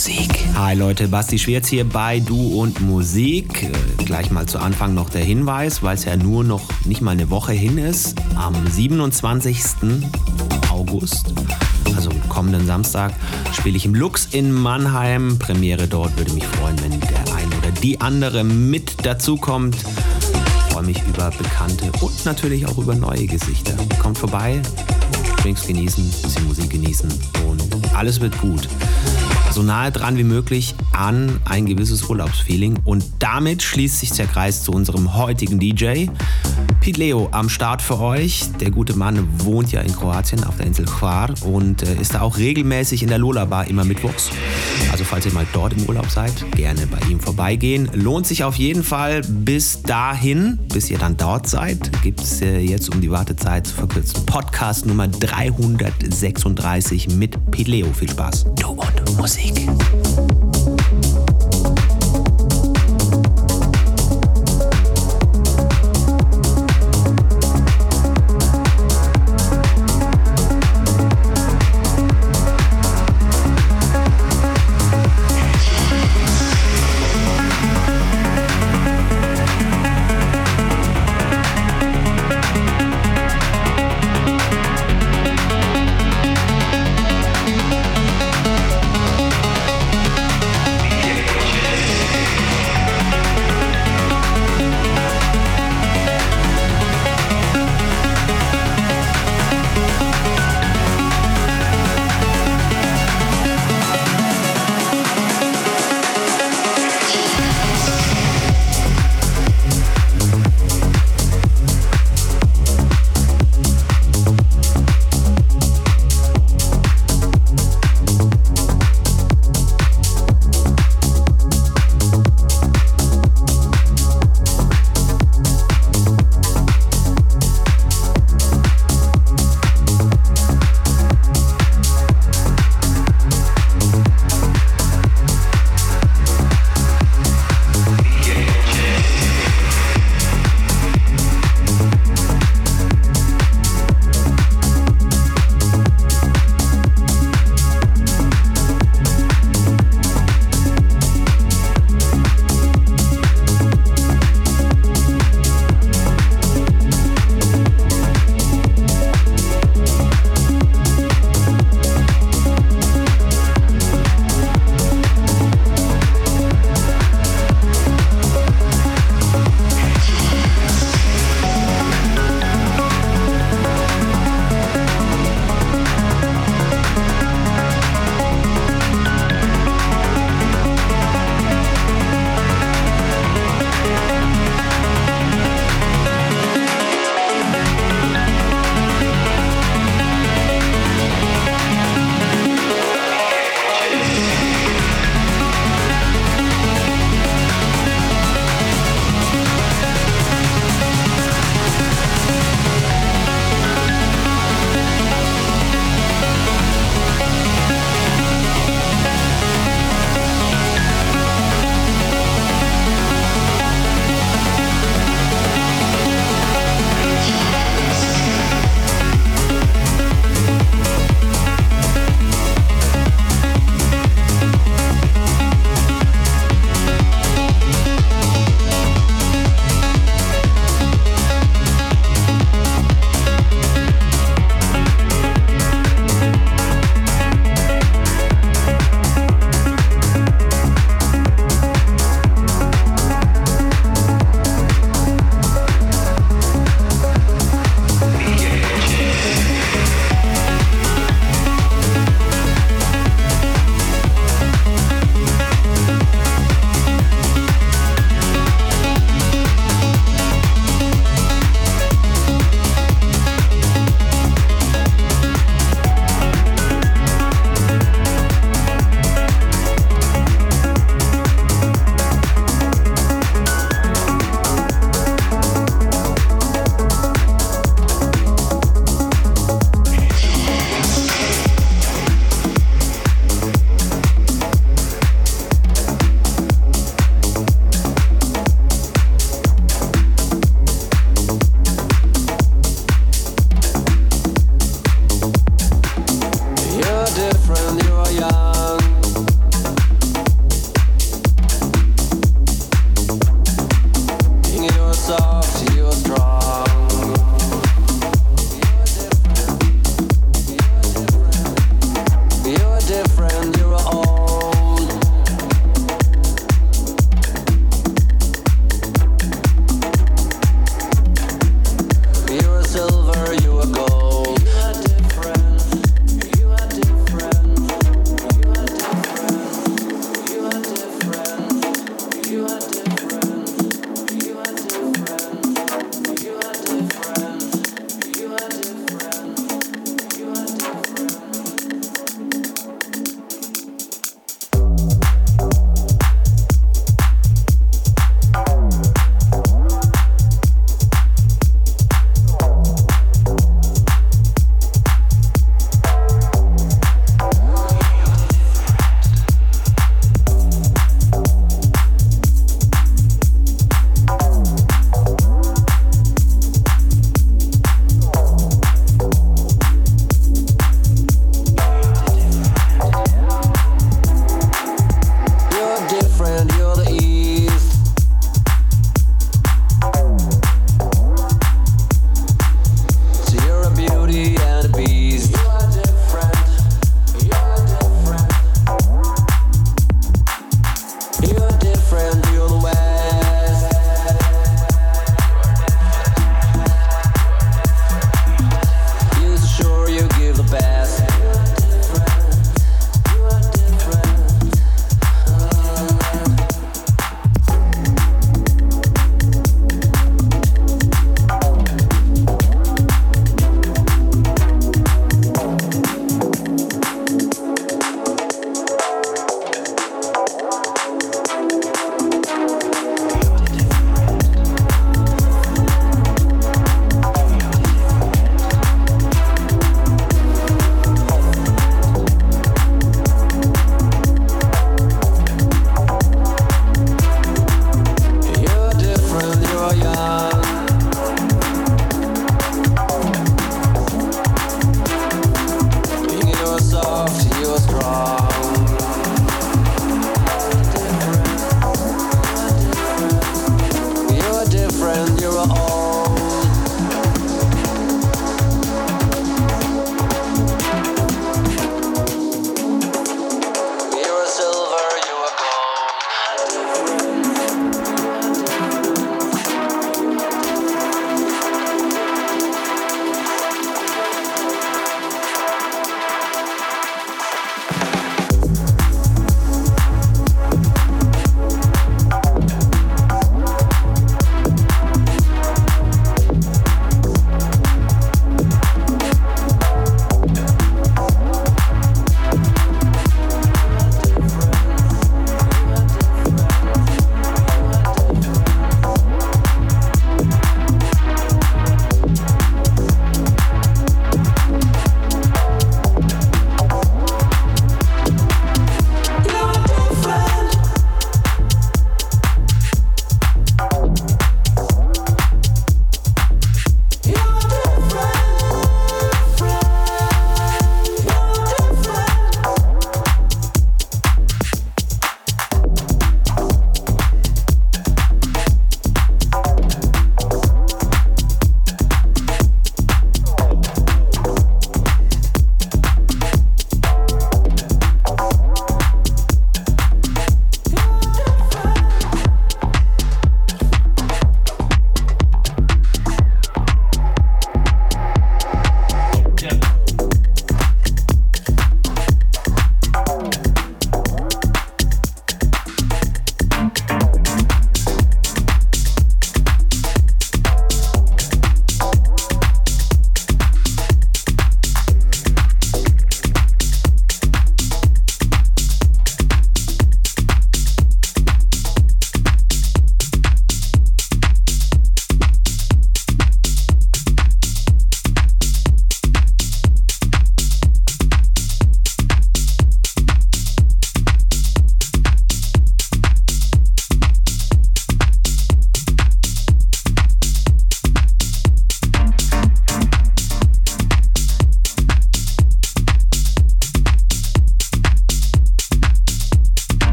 Musik. Hi Leute, Basti Schwerz hier bei Du und Musik. Äh, gleich mal zu Anfang noch der Hinweis, weil es ja nur noch nicht mal eine Woche hin ist. Am 27. August, also kommenden Samstag, spiele ich im Lux in Mannheim. Premiere dort würde mich freuen, wenn der ein oder die andere mit dazukommt. Freue mich über bekannte und natürlich auch über neue Gesichter. Kommt vorbei, Drinks genießen, bisschen Musik genießen und alles wird gut so nahe dran wie möglich an ein gewisses Urlaubsfeeling. Und damit schließt sich der Kreis zu unserem heutigen DJ. Pete Leo am Start für euch. Der gute Mann wohnt ja in Kroatien auf der Insel Hvar und äh, ist da auch regelmäßig in der Lola Bar immer mittwochs. Also falls ihr mal dort im Urlaub seid, gerne bei ihm vorbeigehen. Lohnt sich auf jeden Fall. Bis dahin, bis ihr dann dort seid, gibt es äh, jetzt um die Wartezeit zu verkürzen Podcast Nummer 336 mit Pete Leo. Viel Spaß. Du und Musik. music.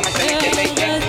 más. Tiene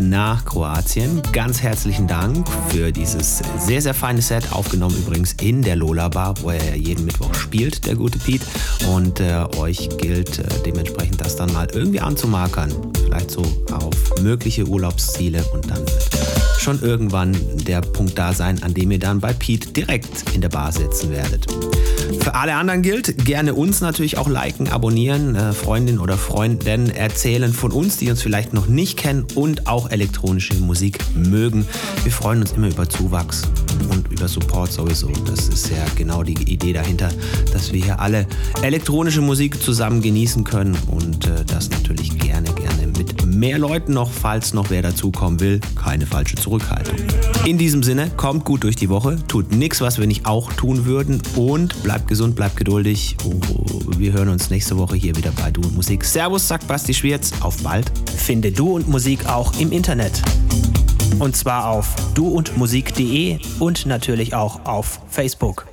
Nach Kroatien. Ganz herzlichen Dank für dieses sehr, sehr feine Set. Aufgenommen übrigens in der Lola Bar, wo er jeden Mittwoch spielt, der gute Pete. Und äh, euch gilt äh, dementsprechend das dann mal irgendwie anzumarkern. Vielleicht so auf mögliche Urlaubsziele und dann wird schon irgendwann der Punkt da sein, an dem ihr dann bei Pete direkt in der Bar sitzen werdet. Für alle anderen gilt, gerne uns natürlich auch liken, abonnieren, äh, Freundin oder Freundin erzählen von uns, die uns vielleicht noch nicht kennen und auch elektronische Musik mögen. Wir freuen uns immer über Zuwachs und über Support sowieso. Das ist ja genau die Idee dahinter, dass wir hier alle elektronische Musik zusammen genießen können und äh, das natürlich mehr Leuten noch, falls noch wer dazukommen will. Keine falsche Zurückhaltung. In diesem Sinne, kommt gut durch die Woche, tut nichts, was wir nicht auch tun würden und bleibt gesund, bleibt geduldig. Wir hören uns nächste Woche hier wieder bei Du und Musik. Servus, sagt Basti Schwierz. Auf bald. Finde Du und Musik auch im Internet. Und zwar auf duundmusik.de und natürlich auch auf Facebook.